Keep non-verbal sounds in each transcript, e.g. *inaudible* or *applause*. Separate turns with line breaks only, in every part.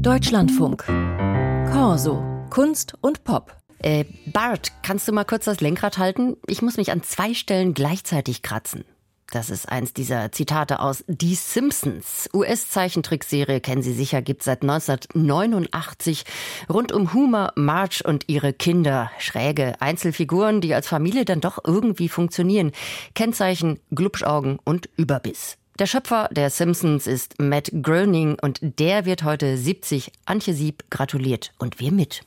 Deutschlandfunk. Corso. Kunst und Pop.
Äh, Bart, kannst du mal kurz das Lenkrad halten? Ich muss mich an zwei Stellen gleichzeitig kratzen. Das ist eins dieser Zitate aus Die Simpsons. US-Zeichentrickserie kennen Sie sicher, gibt seit 1989 rund um Homer, Marge und ihre Kinder. Schräge Einzelfiguren, die als Familie dann doch irgendwie funktionieren. Kennzeichen Glubschaugen und Überbiss. Der Schöpfer der Simpsons ist Matt Groening und der wird heute 70. Antje Sieb gratuliert und wir mit.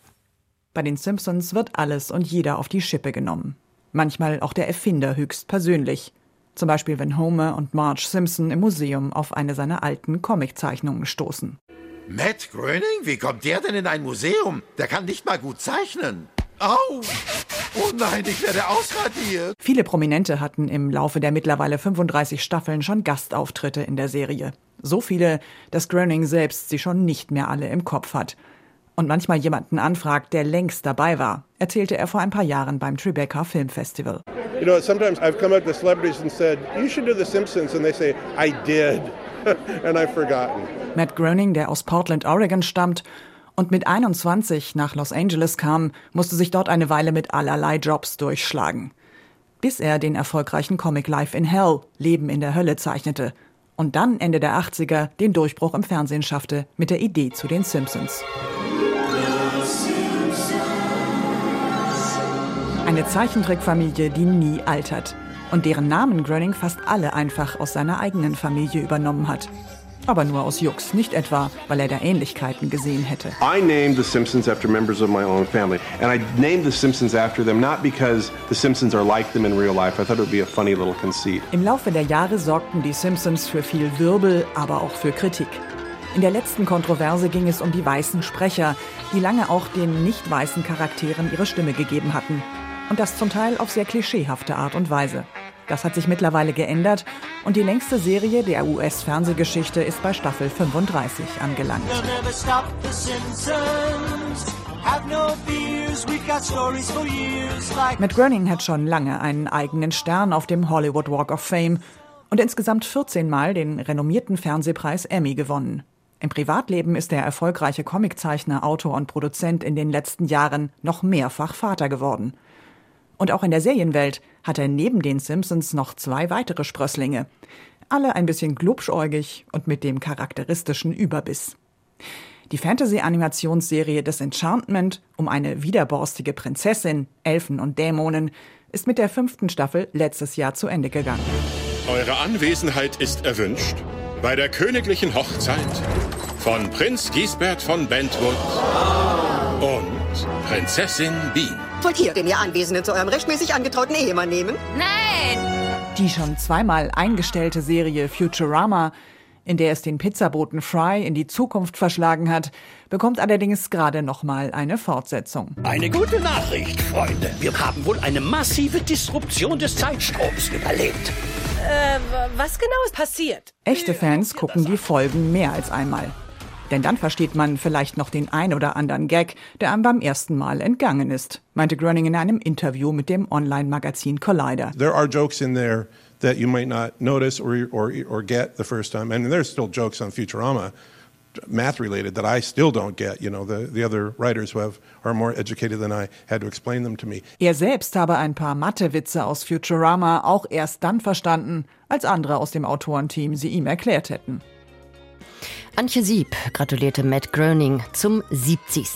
Bei den Simpsons wird alles und jeder auf die Schippe genommen. Manchmal auch der Erfinder höchst persönlich. Zum Beispiel, wenn Homer und Marge Simpson im Museum auf eine seiner alten Comiczeichnungen stoßen.
Matt Groening? Wie kommt der denn in ein Museum? Der kann nicht mal gut zeichnen. Au! Oh nein, ich werde ausradiert.
Viele Prominente hatten im Laufe der mittlerweile 35 Staffeln schon Gastauftritte in der Serie. So viele, dass Groening selbst sie schon nicht mehr alle im Kopf hat und manchmal jemanden anfragt, der längst dabei war, erzählte er vor ein paar Jahren beim Tribeca Film Festival.
You know, sometimes I've come up to celebrities and said, "You should do The Simpsons," and they say, "I did," *laughs* and I've forgotten.
Matt Groening, der aus Portland, Oregon stammt und mit 21 nach Los Angeles kam, musste sich dort eine Weile mit allerlei Jobs durchschlagen, bis er den erfolgreichen Comic Life in Hell, Leben in der Hölle zeichnete und dann Ende der 80er den Durchbruch im Fernsehen schaffte mit der Idee zu den Simpsons. Eine Zeichentrickfamilie, die nie altert und deren Namen Groening fast alle einfach aus seiner eigenen Familie übernommen hat. Aber nur aus Jux, nicht etwa, weil er da Ähnlichkeiten gesehen hätte.
I named The Simpsons after members of my own family. And I named The Simpsons after them not because The Simpsons are like them in real life. I thought it would be a funny little conceit.
Im Laufe der Jahre sorgten die Simpsons für viel Wirbel, aber auch für Kritik. In der letzten Kontroverse ging es um die weißen Sprecher, die lange auch den nicht weißen Charakteren ihre Stimme gegeben hatten. Und das zum Teil auf sehr klischeehafte Art und Weise. Das hat sich mittlerweile geändert und die längste Serie der US-Fernsehgeschichte ist bei Staffel 35 angelangt. Matt Groening hat schon lange einen eigenen Stern auf dem Hollywood Walk of Fame und insgesamt 14 Mal den renommierten Fernsehpreis Emmy gewonnen. Im Privatleben ist der erfolgreiche Comiczeichner, Autor und Produzent in den letzten Jahren noch mehrfach Vater geworden. Und auch in der Serienwelt hat er neben den Simpsons noch zwei weitere Sprösslinge. Alle ein bisschen glubschäugig und mit dem charakteristischen Überbiss. Die Fantasy-Animationsserie des Enchantment um eine widerborstige Prinzessin, Elfen und Dämonen ist mit der fünften Staffel letztes Jahr zu Ende gegangen.
Eure Anwesenheit ist erwünscht bei der königlichen Hochzeit von Prinz Giesbert von Bentwood und Prinzessin Bean.
Wollt ihr den ihr Anwesenden zu eurem rechtmäßig angetrauten Ehemann nehmen?
Nein!
Die schon zweimal eingestellte Serie Futurama, in der es den Pizzaboten Fry in die Zukunft verschlagen hat, bekommt allerdings gerade nochmal eine Fortsetzung.
Eine gute Nachricht, Freunde. Wir haben wohl eine massive Disruption des Zeitstroms überlebt.
Äh, was genau ist passiert?
Echte Fans gucken die Folgen mehr als einmal. Denn dann versteht man vielleicht noch den ein oder anderen Gag, der einem beim ersten Mal entgangen ist, meinte Groening in einem Interview mit dem Online-Magazin Collider.
There are jokes in there that you might not notice or, or, or get the first time. And there's still jokes on Futurama math related that I still don't get. You know, the, the other writers who have, are more educated than I had to explain them to me.
Er selbst habe ein paar Mathe-Witze aus Futurama auch erst dann verstanden, als andere aus dem Autorenteam sie ihm erklärt hätten.
Antje Sieb gratulierte Matt Groening zum 70.